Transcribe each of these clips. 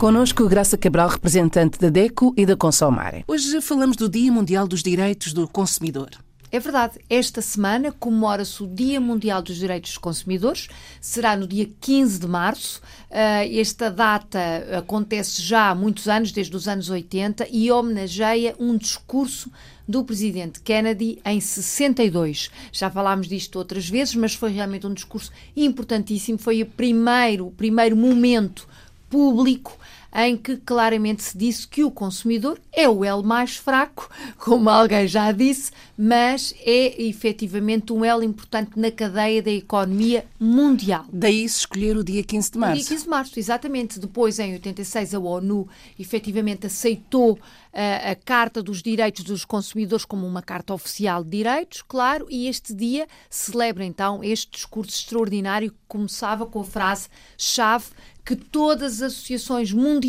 Conosco Graça Cabral, representante da DECO e da Consomare. Hoje falamos do Dia Mundial dos Direitos do Consumidor. É verdade, esta semana comemora-se o Dia Mundial dos Direitos dos Consumidores, será no dia 15 de março. Uh, esta data acontece já há muitos anos, desde os anos 80, e homenageia um discurso do presidente Kennedy em 62. Já falámos disto outras vezes, mas foi realmente um discurso importantíssimo. Foi o primeiro, o primeiro momento público em que claramente se disse que o consumidor é o elo mais fraco, como alguém já disse, mas é efetivamente um elo importante na cadeia da economia mundial. Daí se escolher o dia 15 de março. O dia 15 de março, exatamente. Depois, em 86, a ONU efetivamente aceitou a, a, Carta dos Direitos dos Consumidores como uma carta oficial de direitos, claro, e este dia celebra então este discurso extraordinário que começava com a frase-chave que todas as associações mundiais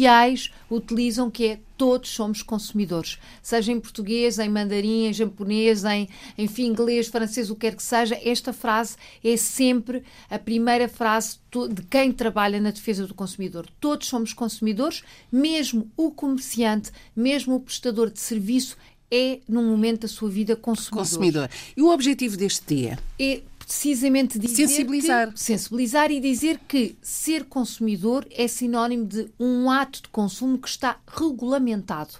utilizam, que é todos somos consumidores. Seja em português, em mandarim, em japonês, em enfim, inglês, francês, o que quer que seja, esta frase é sempre a primeira frase de quem trabalha na defesa do consumidor. Todos somos consumidores, mesmo o comerciante, mesmo o prestador de serviço é, num momento da sua vida, consumidor. Consumidor. E o objetivo deste dia? É precisamente dizer sensibilizar. Que, sensibilizar e dizer que ser consumidor é sinónimo de um ato de consumo que está regulamentado.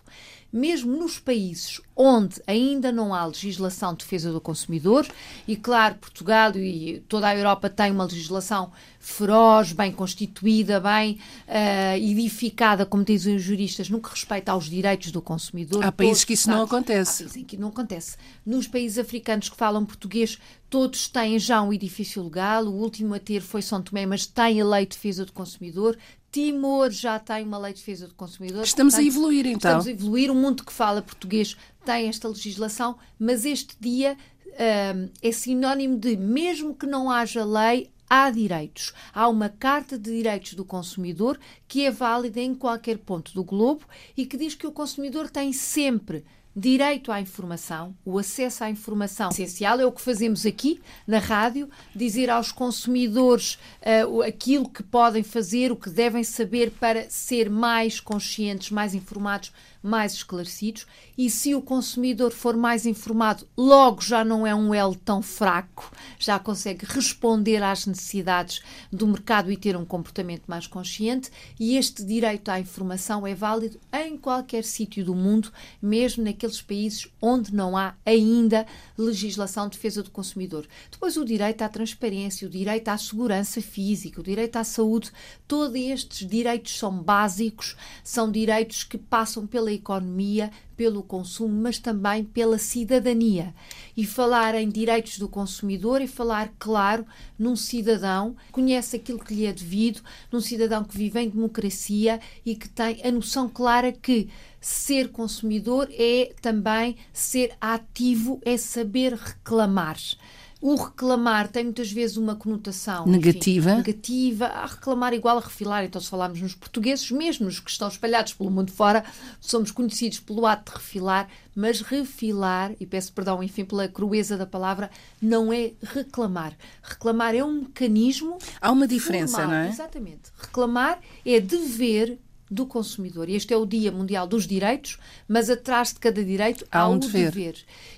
Mesmo nos países onde ainda não há legislação de defesa do consumidor, e claro, Portugal e toda a Europa têm uma legislação feroz, bem constituída, bem uh, edificada, como dizem os juristas, no que respeita aos direitos do consumidor. Há países que isso não acontece. Há países em que não acontece. Nos países africanos que falam português, todos têm já um edifício legal. O último a ter foi São Tomé, mas tem a lei de defesa do consumidor. Timor já tem uma lei de defesa do consumidor. Estamos Portanto, a evoluir, então. Estamos a evoluir. O mundo que fala português tem esta legislação, mas este dia um, é sinónimo de, mesmo que não haja lei, há direitos. Há uma Carta de Direitos do Consumidor que é válida em qualquer ponto do globo e que diz que o consumidor tem sempre direito à informação, o acesso à informação essencial é o que fazemos aqui na rádio, dizer aos consumidores uh, aquilo que podem fazer, o que devem saber para ser mais conscientes, mais informados mais esclarecidos. E se o consumidor for mais informado, logo já não é um elo tão fraco, já consegue responder às necessidades do mercado e ter um comportamento mais consciente. E este direito à informação é válido em qualquer sítio do mundo, mesmo naqueles países onde não há ainda legislação de defesa do consumidor. Depois o direito à transparência, o direito à segurança física, o direito à saúde, todos estes direitos são básicos, são direitos que passam pela pela economia, pelo consumo, mas também pela cidadania. E falar em direitos do consumidor e falar, claro, num cidadão que conhece aquilo que lhe é devido, num cidadão que vive em democracia e que tem a noção clara que ser consumidor é também ser ativo, é saber reclamar. O reclamar tem muitas vezes uma conotação negativa. Enfim, negativa. A reclamar igual a refilar. Então, se falarmos nos portugueses, mesmo os que estão espalhados pelo mundo fora, somos conhecidos pelo ato de refilar, mas refilar, e peço perdão, enfim, pela crueza da palavra, não é reclamar. Reclamar é um mecanismo. Há uma diferença, formal. não é? Exatamente. Reclamar é dever do consumidor. E este é o Dia Mundial dos Direitos, mas atrás de cada direito há, há um dever. dever.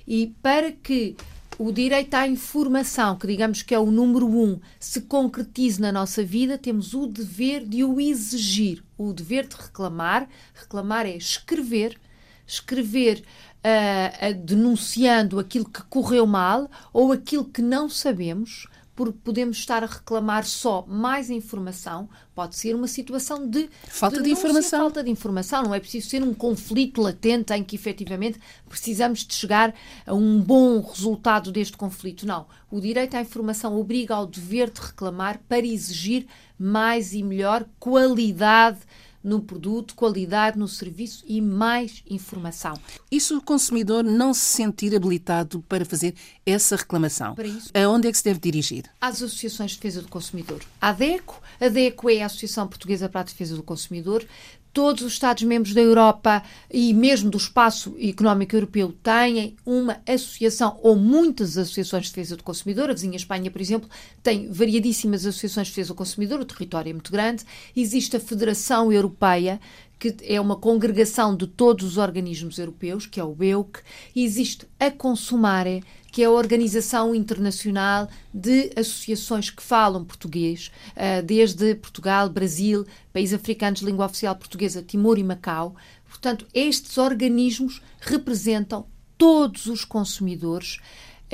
E para que o direito à informação, que digamos que é o número um, se concretize na nossa vida, temos o dever de o exigir, o dever de reclamar. Reclamar é escrever, escrever uh, uh, denunciando aquilo que correu mal ou aquilo que não sabemos porque podemos estar a reclamar só mais informação, pode ser uma situação de falta de, de informação. Falta de informação, não é preciso ser um conflito latente em que efetivamente precisamos de chegar a um bom resultado deste conflito. Não. O direito à informação obriga ao dever de reclamar para exigir mais e melhor qualidade no produto, qualidade no serviço e mais informação. E se o consumidor não se sentir habilitado para fazer essa reclamação? Para isso, aonde é que se deve dirigir? Às associações de defesa do consumidor. A ADECO, a ADECO é a Associação Portuguesa para a Defesa do Consumidor, todos os Estados-membros da Europa e mesmo do espaço económico europeu têm uma associação ou muitas associações de defesa do consumidor. A vizinha Espanha, por exemplo, tem variadíssimas associações de defesa do consumidor, o território é muito grande. Existe a Federação Europeia, que é uma congregação de todos os organismos europeus, que é o BEUC, e existe a Consumare, que é a Organização Internacional de Associações que Falam Português, eh, desde Portugal, Brasil, países africanos de língua oficial portuguesa, Timor e Macau. Portanto, estes organismos representam todos os consumidores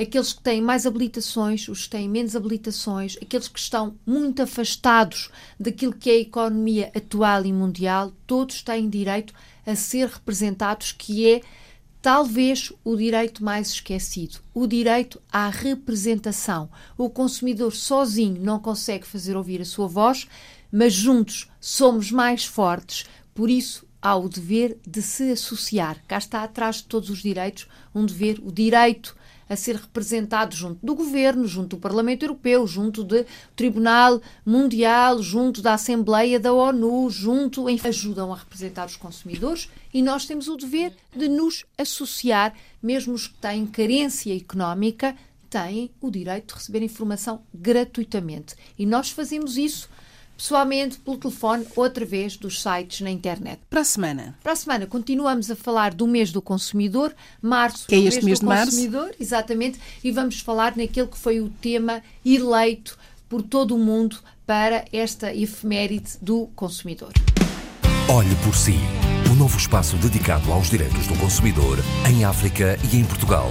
aqueles que têm mais habilitações, os que têm menos habilitações, aqueles que estão muito afastados daquilo que é a economia atual e mundial, todos têm direito a ser representados, que é talvez o direito mais esquecido, o direito à representação. O consumidor sozinho não consegue fazer ouvir a sua voz, mas juntos somos mais fortes, por isso há o dever de se associar. Cá está atrás de todos os direitos um dever, o direito a ser representado junto do governo, junto do Parlamento Europeu, junto do Tribunal Mundial, junto da Assembleia da ONU, junto, enfim, ajudam a representar os consumidores e nós temos o dever de nos associar, mesmo os que têm carência económica, têm o direito de receber informação gratuitamente. E nós fazemos isso pessoalmente, pelo telefone, outra vez dos sites na internet. Para a semana. Para a semana continuamos a falar do mês do consumidor, março, que é este mês, mês do de consumidor, março. exatamente, e vamos falar naquele que foi o tema eleito por todo o mundo para esta efeméride do consumidor. Olhe por si, o novo espaço dedicado aos direitos do consumidor em África e em Portugal.